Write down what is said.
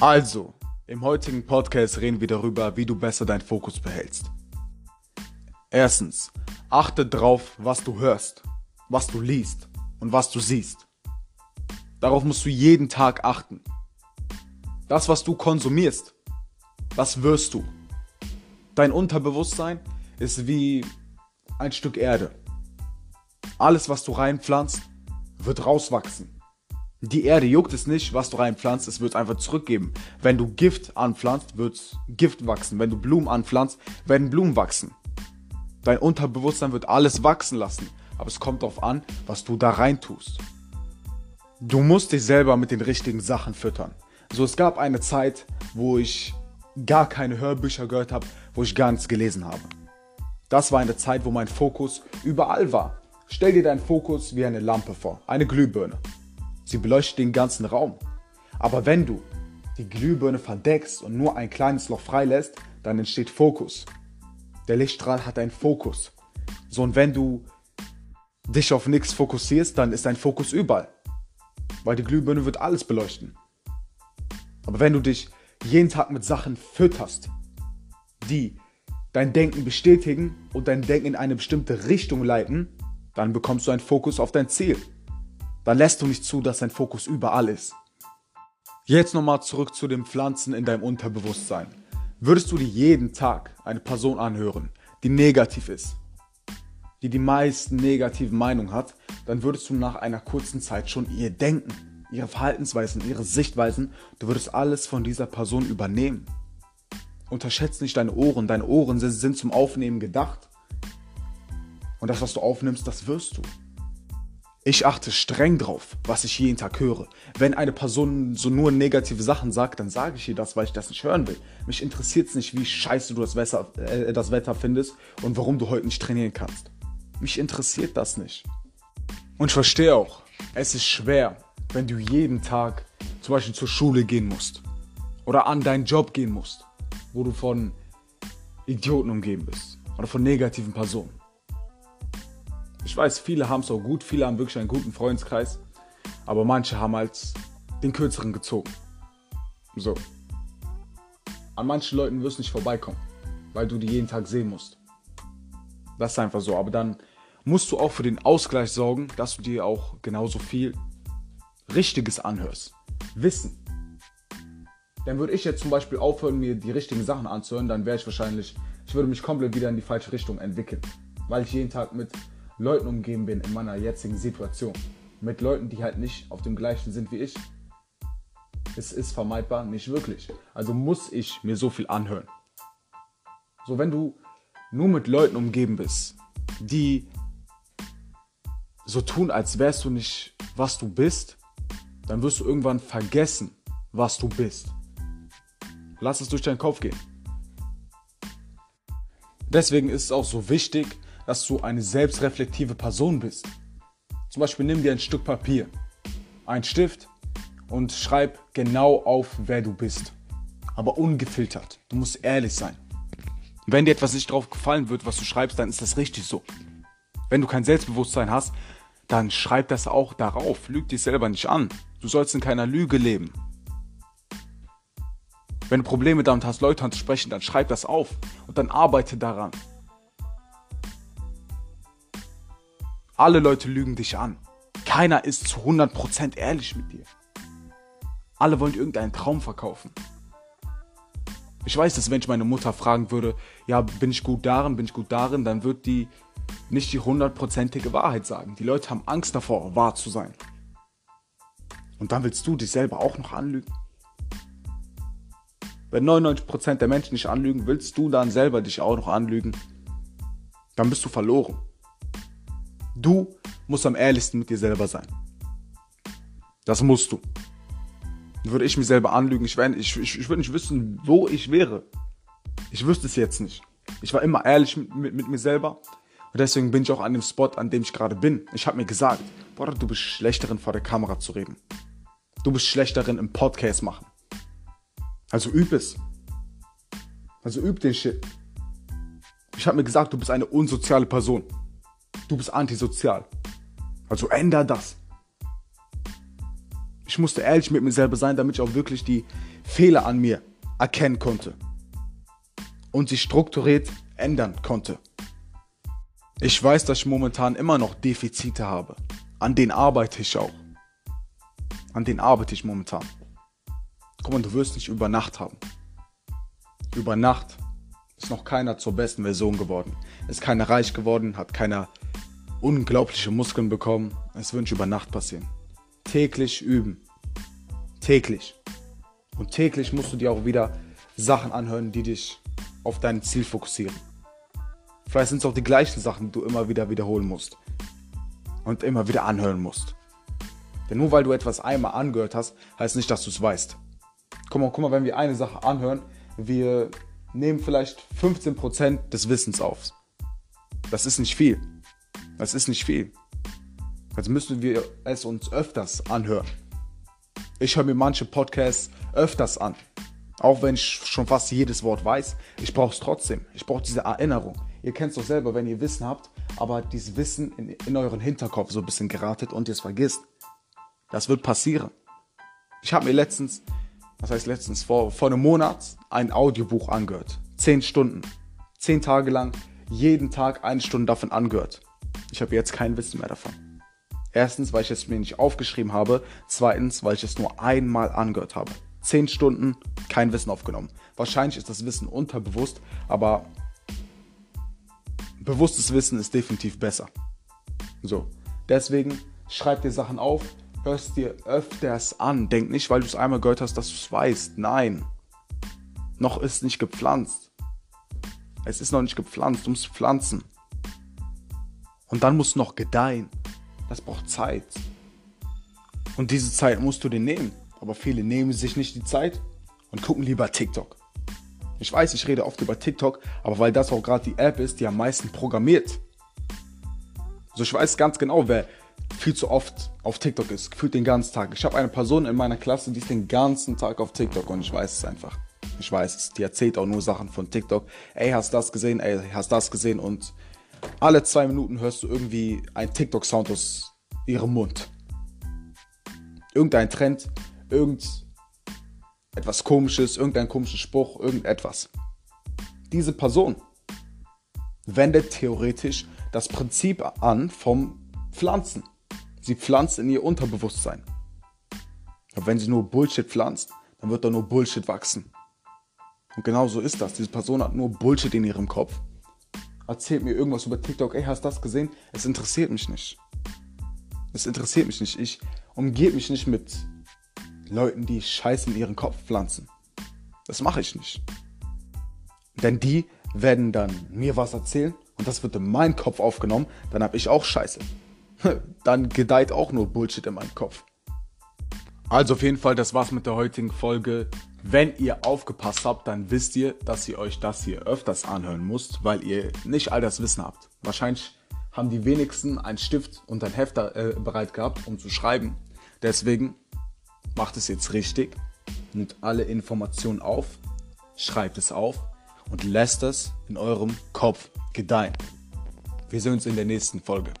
Also, im heutigen Podcast reden wir darüber, wie du besser deinen Fokus behältst. Erstens, achte drauf, was du hörst, was du liest und was du siehst. Darauf musst du jeden Tag achten. Das, was du konsumierst, was wirst du? Dein Unterbewusstsein ist wie ein Stück Erde. Alles, was du reinpflanzt, wird rauswachsen. Die Erde juckt es nicht, was du reinpflanzt, es wird einfach zurückgeben. Wenn du Gift anpflanzt, wird Gift wachsen. Wenn du Blumen anpflanzt, werden Blumen wachsen. Dein Unterbewusstsein wird alles wachsen lassen, aber es kommt darauf an, was du da reintust. Du musst dich selber mit den richtigen Sachen füttern. So, es gab eine Zeit, wo ich gar keine Hörbücher gehört habe, wo ich gar nichts gelesen habe. Das war eine Zeit, wo mein Fokus überall war. Stell dir deinen Fokus wie eine Lampe vor, eine Glühbirne. Sie beleuchtet den ganzen Raum. Aber wenn du die Glühbirne verdeckst und nur ein kleines Loch freilässt, dann entsteht Fokus. Der Lichtstrahl hat einen Fokus. So, und wenn du dich auf nichts fokussierst, dann ist dein Fokus überall. Weil die Glühbirne wird alles beleuchten. Aber wenn du dich jeden Tag mit Sachen fütterst, die dein Denken bestätigen und dein Denken in eine bestimmte Richtung leiten, dann bekommst du einen Fokus auf dein Ziel dann lässt du nicht zu, dass dein Fokus überall ist. Jetzt nochmal zurück zu den Pflanzen in deinem Unterbewusstsein. Würdest du dir jeden Tag eine Person anhören, die negativ ist, die die meisten negativen Meinungen hat, dann würdest du nach einer kurzen Zeit schon ihr Denken, ihre Verhaltensweisen, ihre Sichtweisen, du würdest alles von dieser Person übernehmen. Unterschätze nicht deine Ohren, deine Ohren sind zum Aufnehmen gedacht. Und das, was du aufnimmst, das wirst du. Ich achte streng drauf, was ich jeden Tag höre. Wenn eine Person so nur negative Sachen sagt, dann sage ich ihr das, weil ich das nicht hören will. Mich interessiert es nicht, wie scheiße du das Wetter, äh, das Wetter findest und warum du heute nicht trainieren kannst. Mich interessiert das nicht. Und ich verstehe auch, es ist schwer, wenn du jeden Tag zum Beispiel zur Schule gehen musst oder an deinen Job gehen musst, wo du von Idioten umgeben bist oder von negativen Personen. Ich weiß, viele haben es auch gut, viele haben wirklich einen guten Freundeskreis, aber manche haben halt den kürzeren gezogen. So. An manchen Leuten wirst du nicht vorbeikommen, weil du die jeden Tag sehen musst. Das ist einfach so. Aber dann musst du auch für den Ausgleich sorgen, dass du dir auch genauso viel Richtiges anhörst. Wissen. Dann würde ich jetzt zum Beispiel aufhören, mir die richtigen Sachen anzuhören, dann wäre ich wahrscheinlich, ich würde mich komplett wieder in die falsche Richtung entwickeln. Weil ich jeden Tag mit Leuten umgeben bin in meiner jetzigen Situation. Mit Leuten, die halt nicht auf dem gleichen sind wie ich. Es ist vermeidbar nicht wirklich. Also muss ich mir so viel anhören. So, wenn du nur mit Leuten umgeben bist, die so tun, als wärst du nicht, was du bist, dann wirst du irgendwann vergessen, was du bist. Lass es durch deinen Kopf gehen. Deswegen ist es auch so wichtig, dass du eine selbstreflektive Person bist. Zum Beispiel nimm dir ein Stück Papier, ein Stift und schreib genau auf, wer du bist. Aber ungefiltert. Du musst ehrlich sein. Wenn dir etwas nicht drauf gefallen wird, was du schreibst, dann ist das richtig so. Wenn du kein Selbstbewusstsein hast, dann schreib das auch darauf. Lüg dich selber nicht an. Du sollst in keiner Lüge leben. Wenn du Probleme damit hast, Leute anzusprechen, dann schreib das auf und dann arbeite daran. Alle Leute lügen dich an. Keiner ist zu 100% ehrlich mit dir. Alle wollen irgendeinen Traum verkaufen. Ich weiß, dass wenn ich meine Mutter fragen würde, ja, bin ich gut darin, bin ich gut darin, dann wird die nicht die hundertprozentige Wahrheit sagen. Die Leute haben Angst davor, wahr zu sein. Und dann willst du dich selber auch noch anlügen. Wenn 99% der Menschen dich anlügen, willst du dann selber dich auch noch anlügen. Dann bist du verloren. Du musst am ehrlichsten mit dir selber sein. Das musst du. Würde ich mich selber anlügen, ich, ich, ich, ich würde nicht wissen, wo ich wäre. Ich wüsste es jetzt nicht. Ich war immer ehrlich mit, mit, mit mir selber. Und deswegen bin ich auch an dem Spot, an dem ich gerade bin. Ich habe mir gesagt, Bruder, du bist schlechterin vor der Kamera zu reden. Du bist schlechterin im Podcast machen. Also üb es. Also üb den Shit. Ich habe mir gesagt, du bist eine unsoziale Person. Du bist antisozial. Also änder das. Ich musste ehrlich mit mir selber sein, damit ich auch wirklich die Fehler an mir erkennen konnte und sie strukturiert ändern konnte. Ich weiß, dass ich momentan immer noch Defizite habe. An denen arbeite ich auch. An denen arbeite ich momentan. Guck mal, du wirst nicht über Nacht haben. Über Nacht ist noch keiner zur besten Version geworden. Ist keiner reich geworden, hat keiner unglaubliche Muskeln bekommen. Es wird nicht über Nacht passieren. Täglich üben. Täglich. Und täglich musst du dir auch wieder Sachen anhören, die dich auf dein Ziel fokussieren. Vielleicht sind es auch die gleichen Sachen, die du immer wieder wiederholen musst. Und immer wieder anhören musst. Denn nur weil du etwas einmal angehört hast, heißt nicht, dass du es weißt. Guck mal, guck mal, wenn wir eine Sache anhören, wir nehmen vielleicht 15% des Wissens auf. Das ist nicht viel. Das ist nicht viel. Also müssen wir es uns öfters anhören. Ich höre mir manche Podcasts öfters an. Auch wenn ich schon fast jedes Wort weiß, ich brauche es trotzdem. Ich brauche diese Erinnerung. Ihr kennt es doch selber, wenn ihr Wissen habt, aber dieses Wissen in, in euren Hinterkopf so ein bisschen geratet und ihr es vergisst. Das wird passieren. Ich habe mir letztens, was heißt letztens, vor, vor einem Monat ein Audiobuch angehört. Zehn Stunden. Zehn Tage lang, jeden Tag eine Stunde davon angehört. Ich habe jetzt kein Wissen mehr davon. Erstens, weil ich es mir nicht aufgeschrieben habe. Zweitens, weil ich es nur einmal angehört habe. Zehn Stunden, kein Wissen aufgenommen. Wahrscheinlich ist das Wissen unterbewusst, aber bewusstes Wissen ist definitiv besser. So, deswegen schreib dir Sachen auf, hörst dir öfters an. Denk nicht, weil du es einmal gehört hast, dass du es weißt. Nein. Noch ist nicht gepflanzt. Es ist noch nicht gepflanzt, du musst pflanzen. Und dann muss noch gedeihen. Das braucht Zeit. Und diese Zeit musst du dir nehmen. Aber viele nehmen sich nicht die Zeit und gucken lieber TikTok. Ich weiß, ich rede oft über TikTok, aber weil das auch gerade die App ist, die am meisten programmiert. Also ich weiß ganz genau, wer viel zu oft auf TikTok ist, gefühlt den ganzen Tag. Ich habe eine Person in meiner Klasse, die ist den ganzen Tag auf TikTok und ich weiß es einfach. Ich weiß es. Die erzählt auch nur Sachen von TikTok. Ey, hast das gesehen? Ey, hast das gesehen? Und alle zwei Minuten hörst du irgendwie einen TikTok-Sound aus ihrem Mund. Irgendein Trend, irgendetwas komisches, irgendein komischer Spruch, irgendetwas. Diese Person wendet theoretisch das Prinzip an vom Pflanzen. Sie pflanzt in ihr Unterbewusstsein. Aber wenn sie nur Bullshit pflanzt, dann wird da nur Bullshit wachsen. Und genau so ist das. Diese Person hat nur Bullshit in ihrem Kopf erzählt mir irgendwas über TikTok, ey, hast du das gesehen? Es interessiert mich nicht. Es interessiert mich nicht. Ich umgebe mich nicht mit Leuten, die Scheiße in ihren Kopf pflanzen. Das mache ich nicht. Denn die werden dann mir was erzählen und das wird in meinen Kopf aufgenommen, dann habe ich auch Scheiße. Dann gedeiht auch nur Bullshit in meinem Kopf. Also auf jeden Fall, das war's mit der heutigen Folge. Wenn ihr aufgepasst habt, dann wisst ihr, dass ihr euch das hier öfters anhören müsst, weil ihr nicht all das Wissen habt. Wahrscheinlich haben die wenigsten einen Stift und ein Hefter äh, bereit gehabt, um zu schreiben. Deswegen macht es jetzt richtig, nimmt alle Informationen auf, schreibt es auf und lässt es in eurem Kopf gedeihen. Wir sehen uns in der nächsten Folge.